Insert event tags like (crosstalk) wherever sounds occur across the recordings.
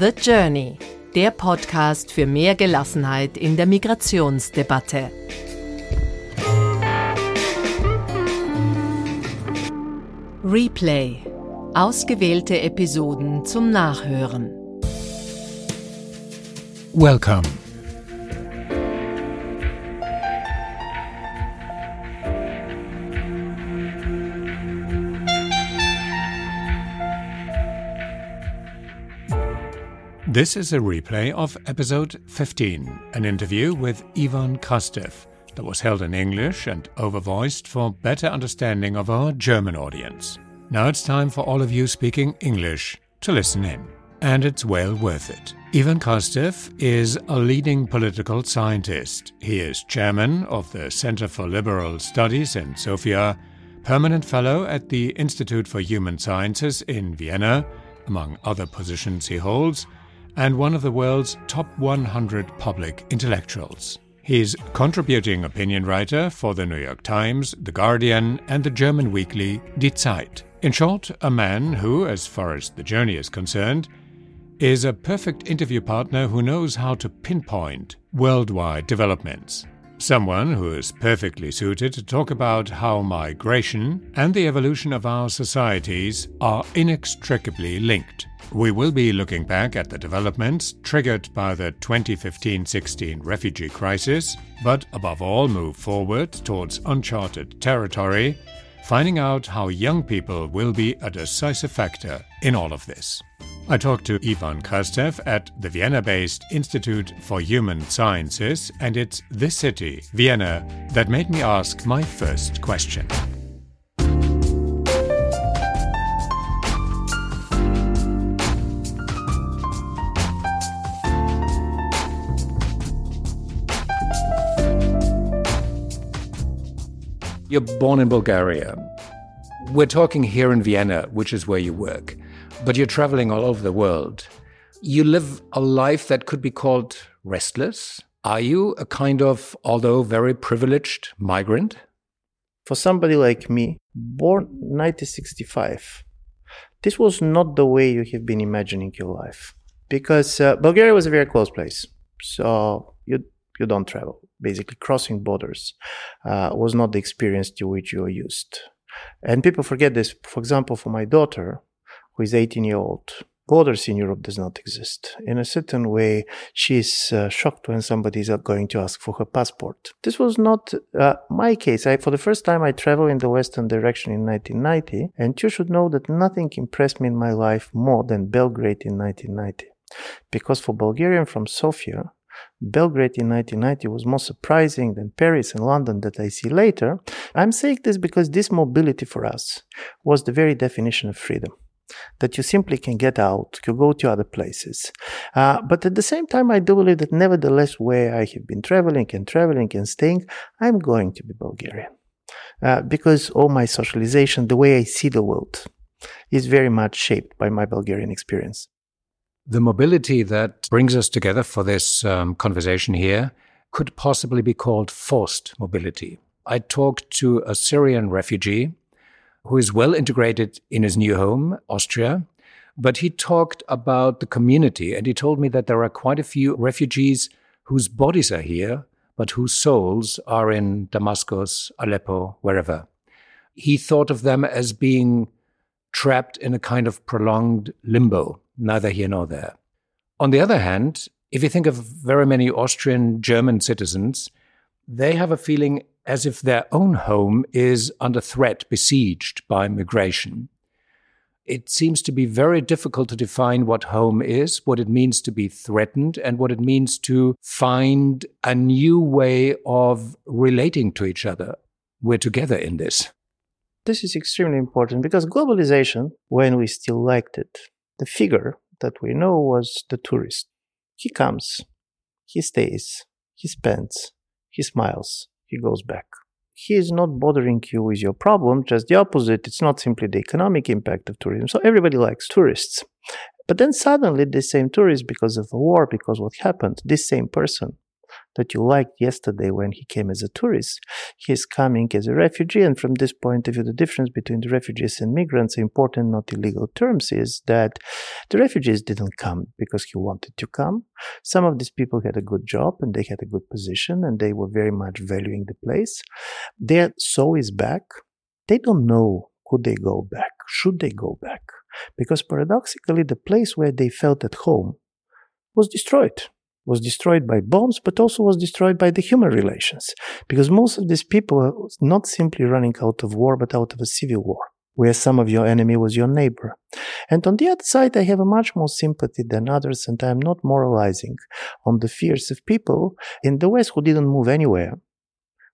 The Journey, der Podcast für mehr Gelassenheit in der Migrationsdebatte. Replay. Ausgewählte Episoden zum Nachhören. Welcome. This is a replay of episode 15, an interview with Ivan Krastev that was held in English and overvoiced for better understanding of our German audience. Now it's time for all of you speaking English to listen in, and it's well worth it. Ivan Krastev is a leading political scientist. He is chairman of the Center for Liberal Studies in Sofia, permanent fellow at the Institute for Human Sciences in Vienna, among other positions he holds and one of the world's top 100 public intellectuals. He's contributing opinion writer for the New York Times, The Guardian, and the German weekly Die Zeit. In short, a man who, as far as the journey is concerned, is a perfect interview partner who knows how to pinpoint worldwide developments. Someone who is perfectly suited to talk about how migration and the evolution of our societies are inextricably linked. We will be looking back at the developments triggered by the 2015 16 refugee crisis, but above all, move forward towards uncharted territory, finding out how young people will be a decisive factor in all of this. I talked to Ivan Krastev at the Vienna based Institute for Human Sciences, and it's this city, Vienna, that made me ask my first question. You're born in Bulgaria. We're talking here in Vienna, which is where you work, but you're traveling all over the world. You live a life that could be called restless. Are you a kind of, although very privileged, migrant? For somebody like me, born 1965, this was not the way you have been imagining your life. Because uh, Bulgaria was a very close place. So you, you don't travel basically crossing borders uh, was not the experience to which you are used. And people forget this. For example, for my daughter, is 18 year old, borders in Europe does not exist. In a certain way, she is uh, shocked when somebody is going to ask for her passport. This was not uh, my case. I, for the first time, I traveled in the western direction in 1990, and you should know that nothing impressed me in my life more than Belgrade in 1990. Because for Bulgarian from Sofia, Belgrade in 1990 was more surprising than Paris and London that I see later. I'm saying this because this mobility for us was the very definition of freedom. That you simply can get out, you go to other places. Uh, but at the same time, I do believe that nevertheless, where I have been traveling and traveling and staying, I'm going to be Bulgarian. Uh, because all my socialization, the way I see the world, is very much shaped by my Bulgarian experience. The mobility that brings us together for this um, conversation here could possibly be called forced mobility. I talked to a Syrian refugee who is well integrated in his new home, Austria, but he talked about the community and he told me that there are quite a few refugees whose bodies are here, but whose souls are in Damascus, Aleppo, wherever. He thought of them as being trapped in a kind of prolonged limbo neither here nor there. On the other hand, if you think of very many Austrian German citizens, they have a feeling as if their own home is under threat, besieged by migration. It seems to be very difficult to define what home is, what it means to be threatened, and what it means to find a new way of relating to each other. We're together in this. This is extremely important because globalization, when we still liked it, the figure that we know was the tourist. He comes, he stays, he spends, he smiles, he goes back. He is not bothering you with your problem, just the opposite. It's not simply the economic impact of tourism. So everybody likes tourists. But then suddenly, this same tourist, because of the war, because what happened, this same person that you liked yesterday when he came as a tourist, he's coming as a refugee. And from this point of view, the difference between the refugees and migrants, important, not illegal terms, is that the refugees didn't come because he wanted to come. Some of these people had a good job and they had a good position and they were very much valuing the place. Their soul is back. They don't know could they go back? Should they go back? Because paradoxically, the place where they felt at home was destroyed was destroyed by bombs, but also was destroyed by the human relations. Because most of these people are not simply running out of war, but out of a civil war, where some of your enemy was your neighbor. And on the other side, I have a much more sympathy than others, and I am not moralizing on the fears of people in the West who didn't move anywhere,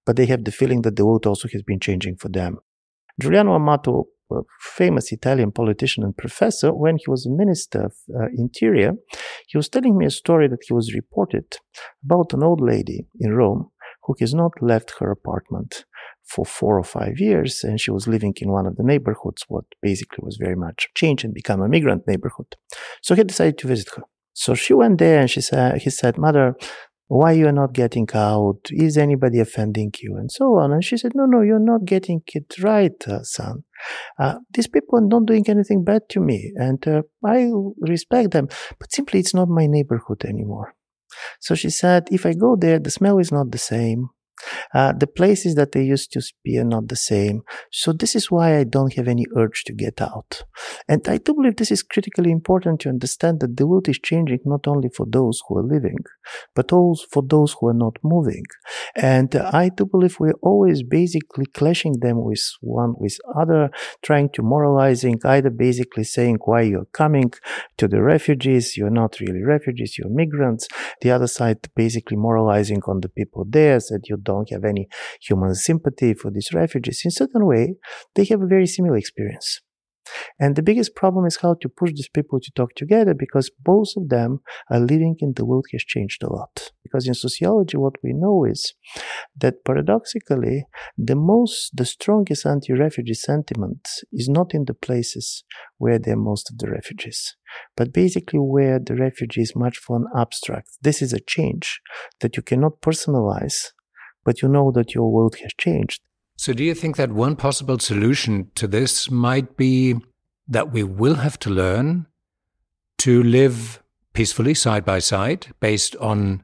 but they have the feeling that the world also has been changing for them. Giuliano Amato famous Italian politician and professor, when he was a minister of uh, interior, he was telling me a story that he was reported about an old lady in Rome who has not left her apartment for four or five years, and she was living in one of the neighborhoods, what basically was very much changed and become a migrant neighborhood. So he decided to visit her. So she went there and she said, he said, Mother, why you are not getting out? Is anybody offending you? And so on. And she said, no, no, you're not getting it right, uh, son. Uh, these people are not doing anything bad to me. And uh, I respect them, but simply it's not my neighborhood anymore. So she said, if I go there, the smell is not the same. Uh, the places that they used to be are not the same. So this is why I don't have any urge to get out. And I do believe this is critically important to understand that the world is changing not only for those who are living, but also for those who are not moving. And uh, I do believe we're always basically clashing them with one with other, trying to moralizing, either basically saying why you're coming to the refugees, you're not really refugees, you're migrants. The other side basically moralizing on the people there, said you don't have any human sympathy for these refugees, in certain way, they have a very similar experience. And the biggest problem is how to push these people to talk together because both of them are living in the world has changed a lot. Because in sociology, what we know is that paradoxically, the most, the strongest anti-refugee sentiment is not in the places where there are most of the refugees, but basically where the refugee is much more abstract. This is a change that you cannot personalize but you know that your world has changed. So, do you think that one possible solution to this might be that we will have to learn to live peacefully side by side based on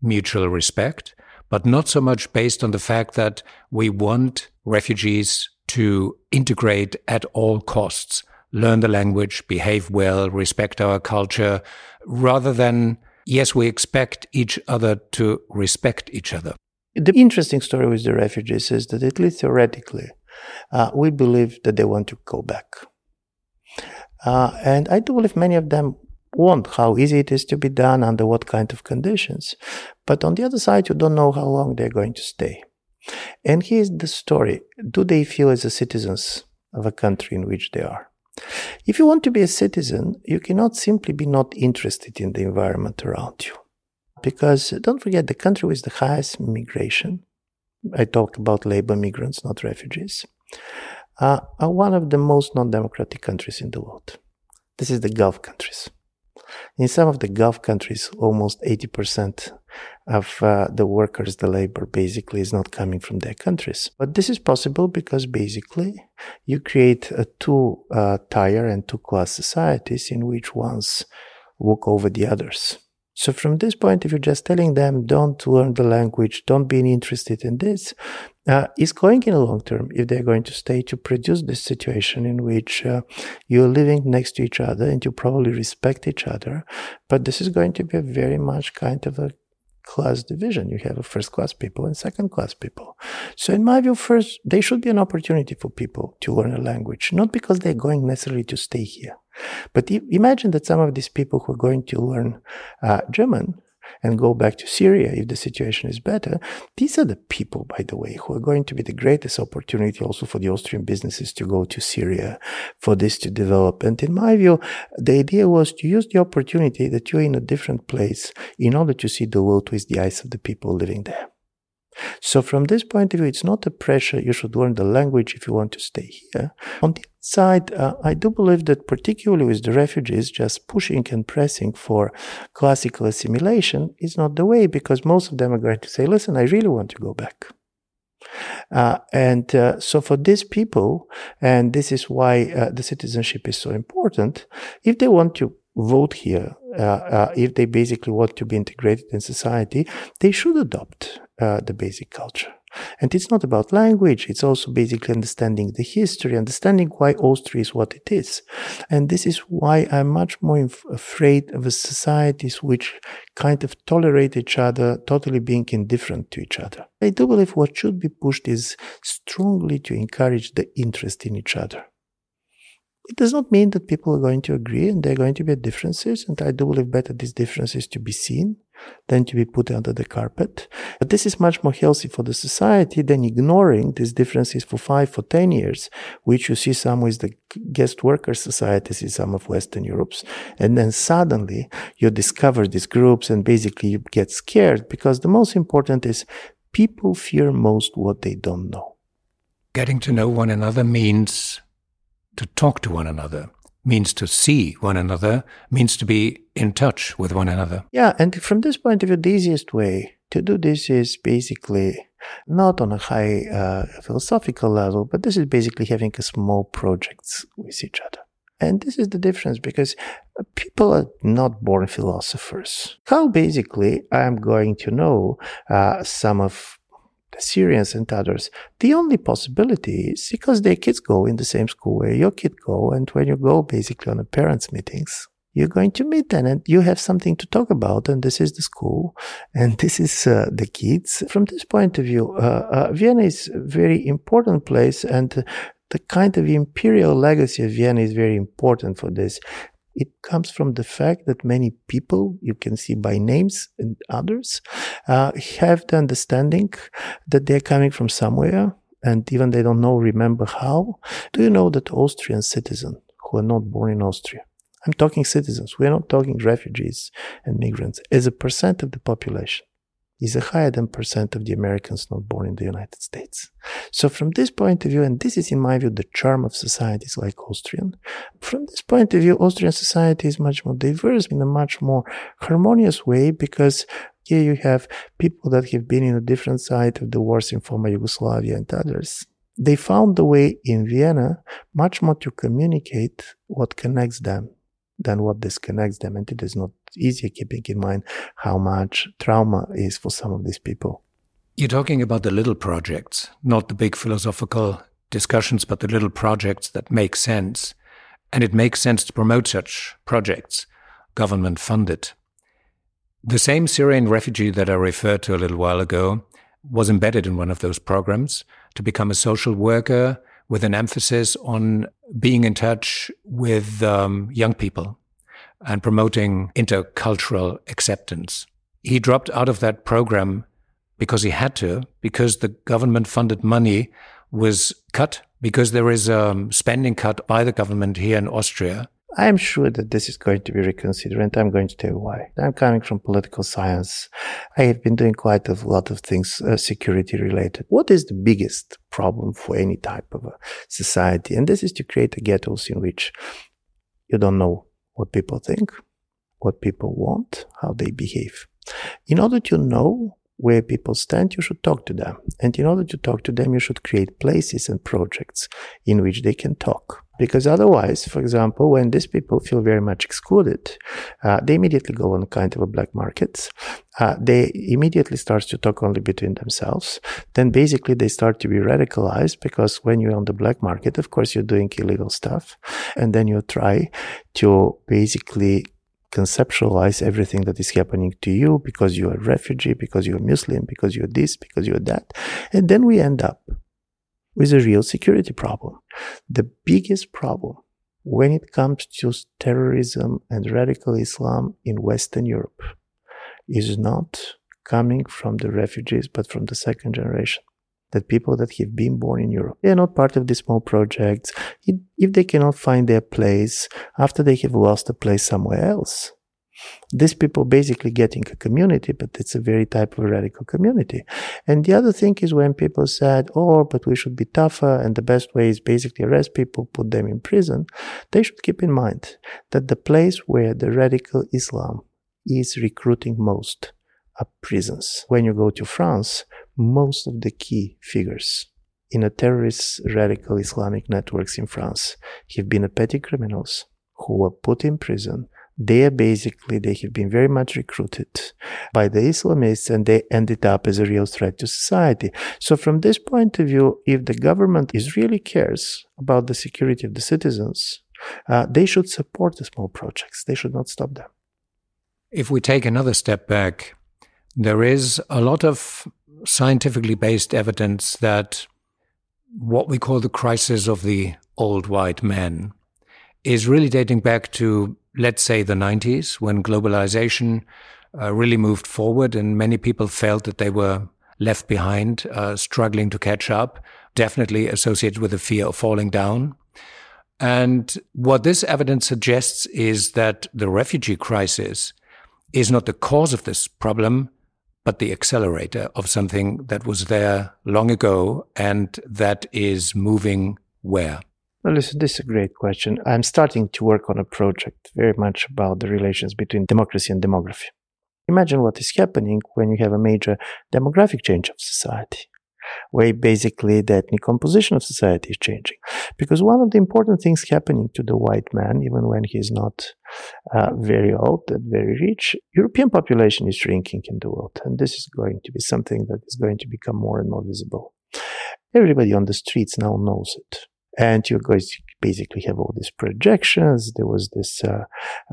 mutual respect, but not so much based on the fact that we want refugees to integrate at all costs, learn the language, behave well, respect our culture, rather than, yes, we expect each other to respect each other? The interesting story with the refugees is that, at least theoretically, uh, we believe that they want to go back. Uh, and I do believe many of them want how easy it is to be done, under what kind of conditions. But on the other side, you don't know how long they're going to stay. And here's the story Do they feel as a citizens of a country in which they are? If you want to be a citizen, you cannot simply be not interested in the environment around you. Because don't forget, the country with the highest migration, I talk about labor migrants, not refugees, uh, are one of the most non democratic countries in the world. This is the Gulf countries. In some of the Gulf countries, almost 80% of uh, the workers, the labor, basically is not coming from their countries. But this is possible because basically you create a two uh, tier and two class societies in which ones walk over the others. So from this point, if you're just telling them, don't learn the language, don't be interested in this, uh, is going in a long term if they're going to stay to produce this situation in which uh, you're living next to each other and you probably respect each other. But this is going to be a very much kind of a class division. You have first class people and second class people. So in my view, first, there should be an opportunity for people to learn a language, not because they're going necessarily to stay here. But imagine that some of these people who are going to learn uh, German and go back to Syria if the situation is better. These are the people, by the way, who are going to be the greatest opportunity also for the Austrian businesses to go to Syria, for this to develop. And in my view, the idea was to use the opportunity that you're in a different place in order to see the world with the eyes of the people living there. So, from this point of view, it's not a pressure you should learn the language if you want to stay here. On the side, uh, I do believe that, particularly with the refugees, just pushing and pressing for classical assimilation is not the way because most of them are going to say, listen, I really want to go back. Uh, and uh, so for these people, and this is why uh, the citizenship is so important, if they want to vote here, uh, uh, if they basically want to be integrated in society, they should adopt uh, the basic culture. And it's not about language, it's also basically understanding the history, understanding why Austria is what it is. And this is why I'm much more inf- afraid of societies which kind of tolerate each other, totally being indifferent to each other. I do believe what should be pushed is strongly to encourage the interest in each other. It does not mean that people are going to agree and there are going to be differences, and I do believe better these differences to be seen than to be put under the carpet. But this is much more healthy for the society than ignoring these differences for five, for 10 years, which you see some with the guest worker societies in some of Western Europe's. And then suddenly you discover these groups and basically you get scared because the most important is people fear most what they don't know. Getting to know one another means to talk to one another, means to see one another, means to be in touch with one another. Yeah, and from this point of view, the easiest way to do this is basically not on a high uh, philosophical level, but this is basically having small projects with each other. And this is the difference because people are not born philosophers. How basically I'm going to know uh, some of the Syrians and others. The only possibility is because their kids go in the same school where your kid go, and when you go basically on the parents' meetings, you're going to meet them and you have something to talk about and this is the school and (laughs) this is uh, the kids from this point of view uh, uh, vienna is a very important place and the kind of imperial legacy of vienna is very important for this it comes from the fact that many people, you can see by names and others, uh, have the understanding that they're coming from somewhere and even they don't know, remember how. Do you know that Austrian citizens who are not born in Austria, I'm talking citizens, we're not talking refugees and migrants, as a percent of the population, is a higher than percent of the Americans not born in the United States. So from this point of view, and this is in my view the charm of societies like Austrian, from this point of view, Austrian society is much more diverse in a much more harmonious way because here you have people that have been in a different side of the wars in former Yugoslavia and others. They found the way in Vienna much more to communicate what connects them than what disconnects them. And it is not easy keeping in mind how much trauma is for some of these people. You're talking about the little projects, not the big philosophical discussions, but the little projects that make sense. And it makes sense to promote such projects, government funded. The same Syrian refugee that I referred to a little while ago was embedded in one of those programs to become a social worker with an emphasis on being in touch with um, young people and promoting intercultural acceptance. He dropped out of that program because he had to, because the government funded money was cut, because there is a spending cut by the government here in Austria. I'm sure that this is going to be reconsidered, and I'm going to tell you why. I'm coming from political science. I have been doing quite a lot of things uh, security related. What is the biggest problem for any type of society? And this is to create a ghettos in which you don't know what people think, what people want, how they behave. In order to know where people stand, you should talk to them. And in order to talk to them, you should create places and projects in which they can talk. Because otherwise, for example, when these people feel very much excluded, uh, they immediately go on kind of a black market. Uh, they immediately start to talk only between themselves. Then basically they start to be radicalized because when you're on the black market, of course, you're doing illegal stuff. And then you try to basically conceptualize everything that is happening to you because you're a refugee, because you're Muslim, because you're this, because you're that. And then we end up with a real security problem. The biggest problem when it comes to terrorism and radical Islam in Western Europe is not coming from the refugees, but from the second generation. That people that have been born in Europe, they are not part of these small projects. If they cannot find their place after they have lost a place somewhere else, these people basically getting a community, but it's a very type of radical community. And the other thing is when people said, oh, but we should be tougher and the best way is basically arrest people, put them in prison, they should keep in mind that the place where the radical Islam is recruiting most are prisons. When you go to France, most of the key figures in a terrorist radical Islamic networks in France have been petty criminals who were put in prison they basically they have been very much recruited by the islamists and they ended up as a real threat to society. So from this point of view if the government is really cares about the security of the citizens uh, they should support the small projects. They should not stop them. If we take another step back there is a lot of scientifically based evidence that what we call the crisis of the old white man is really dating back to, let's say, the 90s when globalization uh, really moved forward and many people felt that they were left behind, uh, struggling to catch up, definitely associated with the fear of falling down. And what this evidence suggests is that the refugee crisis is not the cause of this problem, but the accelerator of something that was there long ago and that is moving where? Well, listen, this is a great question. I'm starting to work on a project very much about the relations between democracy and demography. Imagine what is happening when you have a major demographic change of society, where basically the ethnic composition of society is changing. Because one of the important things happening to the white man, even when he's not uh, very old and very rich, European population is shrinking in the world. And this is going to be something that is going to become more and more visible. Everybody on the streets now knows it and going to basically have all these projections. There was this uh,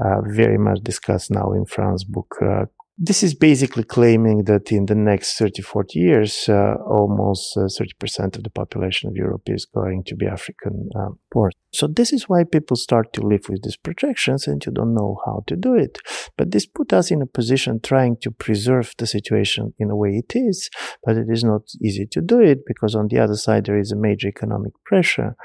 uh, very much discussed now in France book uh, this is basically claiming that in the next 30, 40 years, uh, almost uh, 30% of the population of Europe is going to be African uh, born. So this is why people start to live with these projections and you don't know how to do it. But this put us in a position trying to preserve the situation in a way it is, but it is not easy to do it because on the other side there is a major economic pressure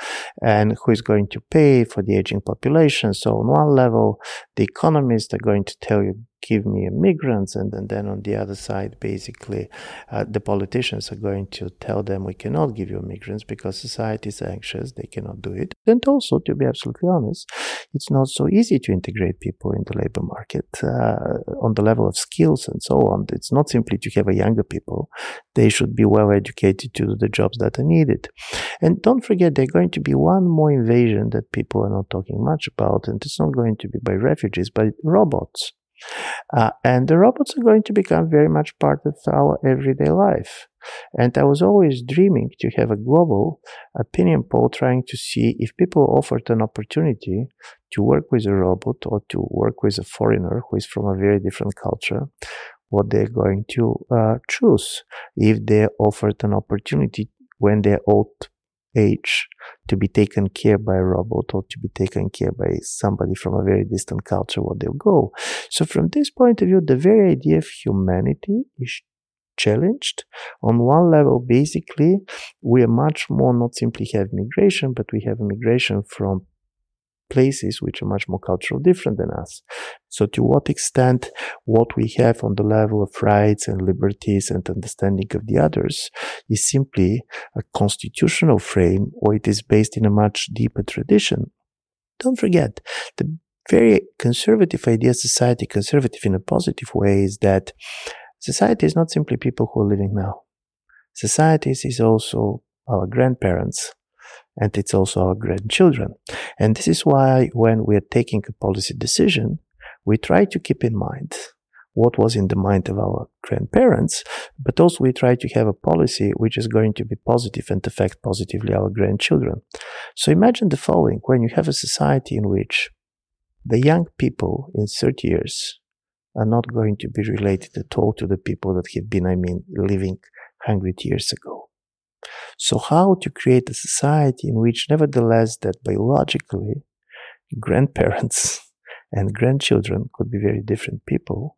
and who is going to pay for the aging population. So on one level, the economists are going to tell you give me immigrants and, and then on the other side basically uh, the politicians are going to tell them we cannot give you immigrants because society is anxious. They cannot do it. And also to be absolutely honest it's not so easy to integrate people in the labor market uh, on the level of skills and so on. It's not simply to have a younger people. They should be well educated to do the jobs that are needed. And don't forget there's going to be one more invasion that people are not talking much about and it's not going to be by refugees but robots uh, and the robots are going to become very much part of our everyday life. And I was always dreaming to have a global opinion poll trying to see if people offered an opportunity to work with a robot or to work with a foreigner who is from a very different culture, what they're going to uh, choose. If they're offered an opportunity when they're old age to be taken care by a robot or to be taken care by somebody from a very distant culture where they'll go. So from this point of view, the very idea of humanity is challenged. On one level, basically, we are much more not simply have migration, but we have migration from places which are much more culturally different than us. So to what extent what we have on the level of rights and liberties and understanding of the others is simply a constitutional frame or it is based in a much deeper tradition. Don't forget, the very conservative idea of society, conservative in a positive way, is that society is not simply people who are living now. Society is also our grandparents, and it's also our grandchildren. And this is why when we are taking a policy decision, we try to keep in mind what was in the mind of our grandparents, but also we try to have a policy which is going to be positive and affect positively our grandchildren. So imagine the following when you have a society in which the young people in 30 years are not going to be related at all to the people that have been, I mean, living 100 years ago. So how to create a society in which nevertheless that biologically grandparents (laughs) and grandchildren could be very different people,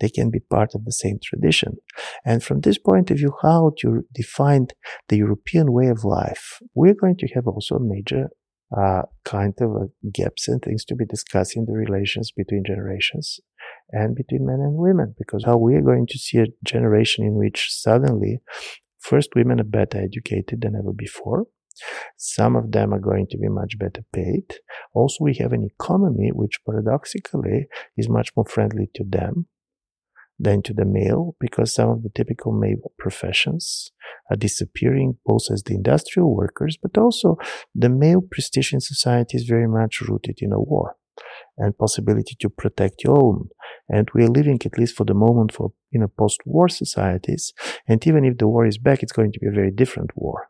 they can be part of the same tradition. And from this point of view, how to define the European way of life, we're going to have also a major uh, kind of gaps and things to be discussed in the relations between generations and between men and women. Because how we are going to see a generation in which suddenly first women are better educated than ever before. Some of them are going to be much better paid. Also, we have an economy which paradoxically is much more friendly to them than to the male because some of the typical male professions are disappearing both as the industrial workers, but also the male prestige in society is very much rooted in a war and possibility to protect your own. And we are living, at least for the moment, for you know post-war societies. And even if the war is back, it's going to be a very different war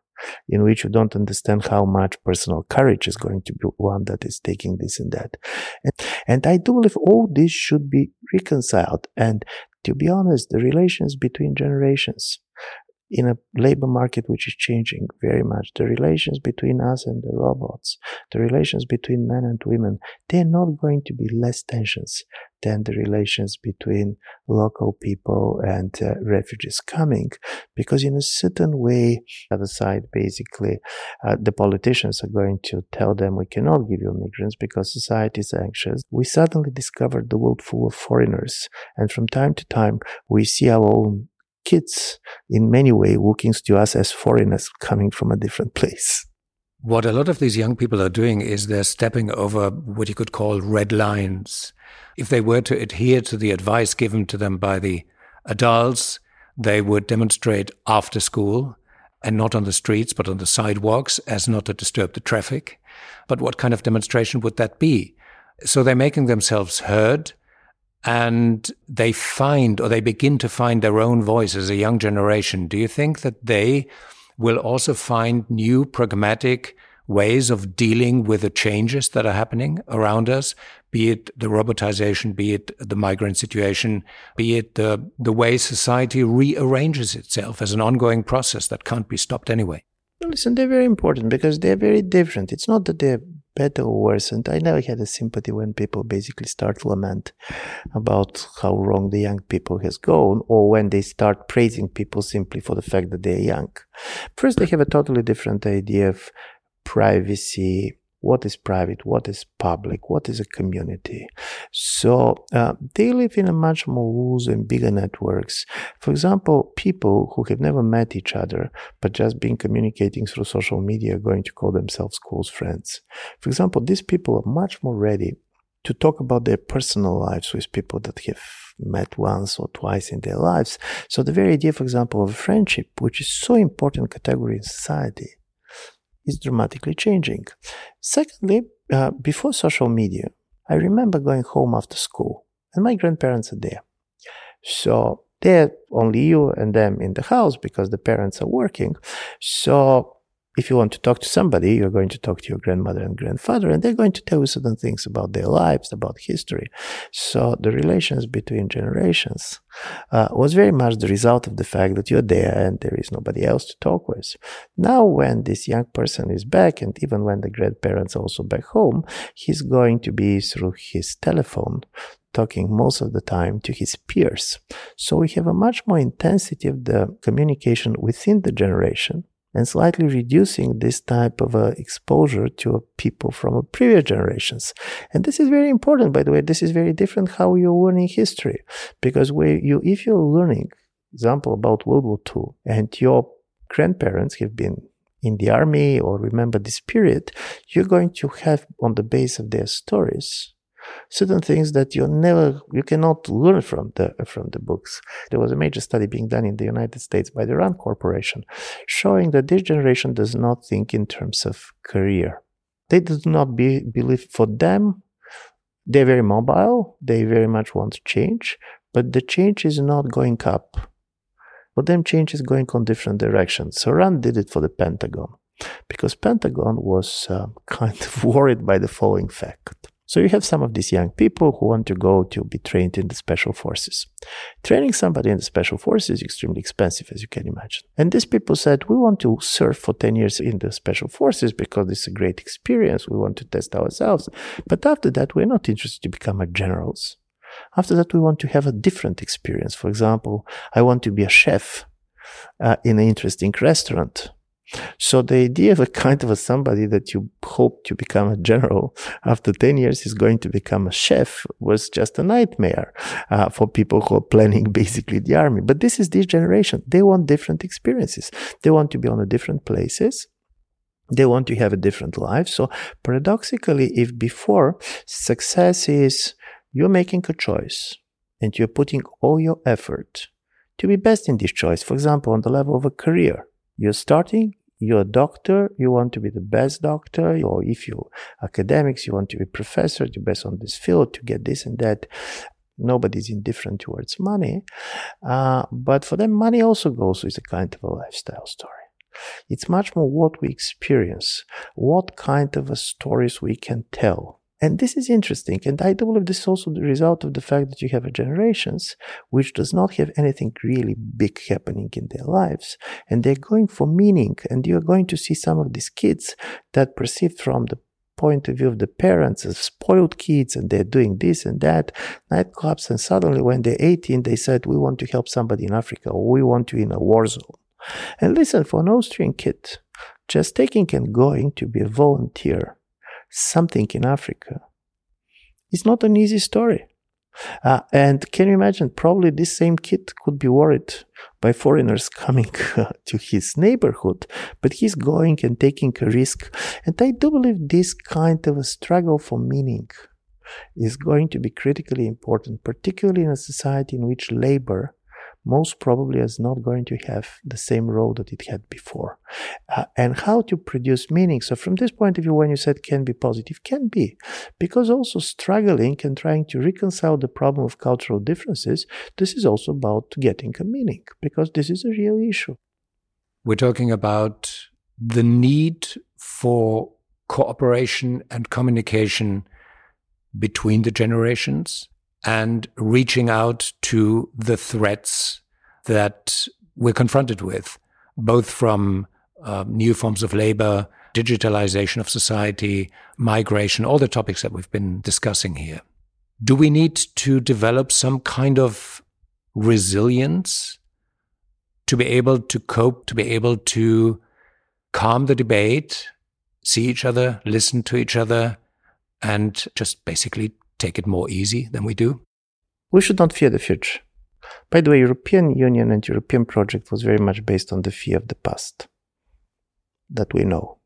in which you don't understand how much personal courage is going to be one that is taking this and that. And, and I do believe all this should be reconciled. And to be honest, the relations between generations in a labor market which is changing very much, the relations between us and the robots, the relations between men and women, they're not going to be less tensions than the relations between local people and uh, refugees coming. Because in a certain way, other side, basically, uh, the politicians are going to tell them we cannot give you migrants because society is anxious. We suddenly discovered the world full of foreigners. And from time to time, we see our own kids in many ways looking to us as foreigners coming from a different (laughs) place. What a lot of these young people are doing is they're stepping over what you could call red lines. If they were to adhere to the advice given to them by the adults, they would demonstrate after school and not on the streets, but on the sidewalks as not to disturb the traffic. But what kind of demonstration would that be? So they're making themselves heard and they find or they begin to find their own voice as a young generation. Do you think that they will also find new pragmatic ways of dealing with the changes that are happening around us, be it the robotization, be it the migrant situation, be it the, the way society rearranges itself as an ongoing process that can't be stopped anyway? Listen, they're very important because they're very different. It's not that they're better or worse. And I never had a sympathy when people basically start lament about how wrong the young people has gone or when they start praising people simply for the fact that they're young. First, they have a totally different idea of privacy, what is private, what is public, what is a community. So uh, they live in a much more loose and bigger networks. For example, people who have never met each other but just been communicating through social media are going to call themselves close friends. For example, these people are much more ready to talk about their personal lives with people that have met once or twice in their lives. So the very idea, for example, of friendship, which is so important category in society, is dramatically changing. Secondly, uh, before social media, I remember going home after school and my grandparents are there. So they're only you and them in the house because the parents are working. So if you want to talk to somebody, you're going to talk to your grandmother and grandfather, and they're going to tell you certain things about their lives, about history. So the relations between generations uh, was very much the result of the fact that you're there and there is nobody else to talk with. Now, when this young person is back, and even when the grandparents are also back home, he's going to be through his telephone talking most of the time to his peers. So we have a much more intensity of the communication within the generation and slightly reducing this type of uh, exposure to people from previous generations. And this is very important, by the way. This is very different how you're learning history, because where you, if you're learning, example about World War II, and your grandparents have been in the army or remember this period, you're going to have on the base of their stories certain things that you never you cannot learn from the from the books. There was a major study being done in the united states by the rand corporation showing that this generation does not think in terms of career. They do not be, believe for them they're very mobile they very much want change but the change is not going up. For them change is going on different directions. So rand did it for the pentagon because pentagon was uh, (laughs) kind of worried by the following fact so you have some of these young people who want to go to be trained in the special forces. Training somebody in the special forces is extremely expensive, as you can imagine. And these people said, we want to serve for 10 years in the special forces because it's a great experience. We want to test ourselves. But after that, we're not interested to become a generals. After that, we want to have a different experience. For example, I want to be a chef uh, in an interesting restaurant So the idea of a kind of a somebody that you hope to become a general after 10 years is going to become a chef was just a nightmare uh, for people who are planning (laughs) basically the army. But this is this generation. They want different experiences. They want to be on a different places. They want to have a different life. So paradoxically, if before success is you're making a choice and you're putting all your effort to be best in this choice, for example, on the level of a career, you're starting, you're a doctor, you want to be the best doctor, or if you're academics, you want to be professor, to best on this field, to get this and that. Nobody's indifferent towards money. Uh, but for them, money also goes with a kind of a lifestyle story. It's much more what we experience, what kind of a stories we can tell and this is interesting. And I do believe this is also the result of the fact that you have a generations which does not have anything really big happening in their lives. And they're going for meaning. And you're going to see some of these kids that perceived from the point of view of the parents as spoiled kids and they're doing this and that, nightclubs. And suddenly when they're 18, they said, we want to help somebody in Africa or we want to in a war zone. And listen, for an Austrian kid, just taking and going to be a volunteer something in Africa. It's not an easy story. Uh, and can you imagine? Probably this same kid could be worried by foreigners (laughs) coming to his neighborhood, but he's going and taking a risk. And I do believe this kind of a struggle for meaning is going to be critically important, particularly in a society in which labor most probably is not going to have the same role that it had before. Uh, and how to produce meaning. So, from this point of view, when you said can be positive, can be, because also struggling and trying to reconcile the problem of cultural differences, this is also about getting a meaning, because this is a real issue. We're talking about the need for cooperation and communication between the generations and reaching out to the threats that we're confronted with, both from uh, new forms of labor, digitalization of society, migration, all the topics that we've been discussing here. Do we need to develop some kind of resilience to be able to cope, to be able to calm the debate, see each other, listen to each other, and just basically take it more easy than we do? We should not fear the future. By the way, European Union and European project was very much based on the fear of the past that we know.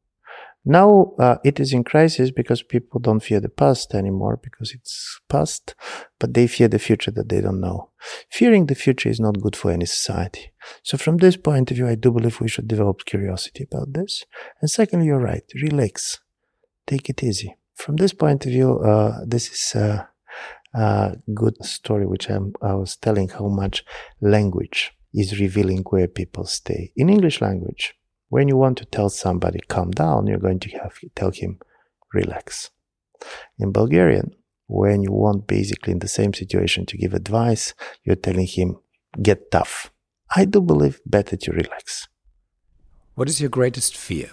Now uh, it is in crisis because people don't fear the past anymore because it's past, but they fear the future that they don't know. Fearing the future is not good for any society. So from this point of view, I do believe we should develop curiosity about this. And secondly, you're right. Relax. Take it easy from this point of view, uh, this is a, a, good story which I'm, I was telling how much language is revealing where people stay. In English language, when you want to tell somebody calm down, you're going to have tell him relax. In Bulgarian, when you want basically in the same situation to give advice, you're telling him get tough. I do believe better to relax. What is your greatest fear?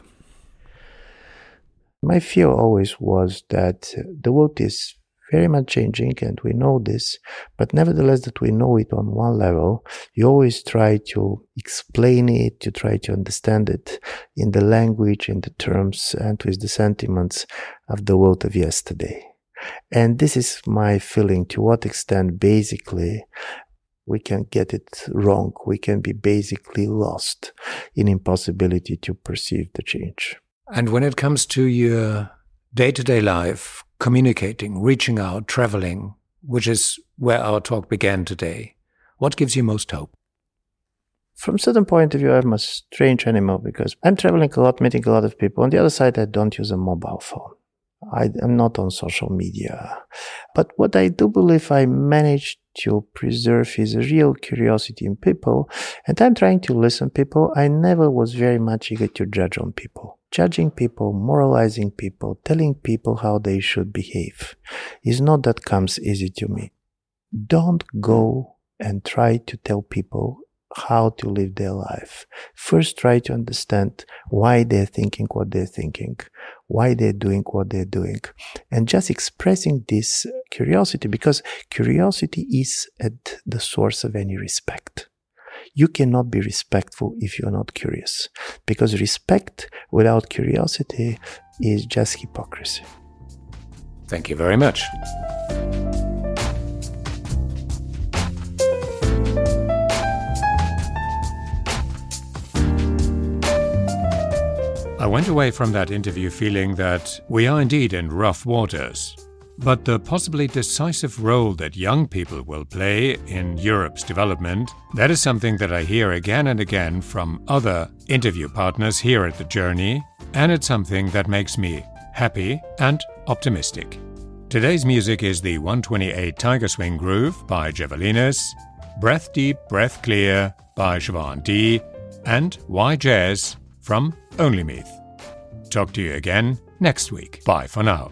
My fear always was that the world is very much changing and we know this, but nevertheless that we know it on one level, you always try to explain it, you try to understand it in the language, in the terms, and with the sentiments of the world of yesterday. And this is my feeling to what extent basically we can get it wrong. We can be basically lost in impossibility to perceive the change. And when it comes to your day to day life, communicating, reaching out, traveling, which is where our talk began today, what gives you most hope? From certain point of view, I'm a strange animal because I'm traveling a lot, meeting a lot of people. On the other side, I don't use a mobile phone. I am not on social media. But what I do believe I managed to preserve is a real curiosity in people. And I'm trying to listen people. I never was very much eager to judge on people. Judging people, moralizing people, telling people how they should behave is not that comes easy to me. Don't go and try to tell people how to live their life. First, try to understand why they're thinking what they're thinking, why they're doing what they're doing, and just expressing this curiosity because curiosity is at the source of any respect. You cannot be respectful if you're not curious, because respect without curiosity is just hypocrisy. Thank you very much. I went away from that interview feeling that we are indeed in rough waters. But the possibly decisive role that young people will play in Europe's development, that is something that I hear again and again from other interview partners here at The Journey, and it's something that makes me happy and optimistic. Today's music is the 128 Tiger Swing Groove by Javelinas, Breath Deep, Breath Clear by Siobhan D, and Why Jazz from Only Meath. Talk to you again next week. Bye for now.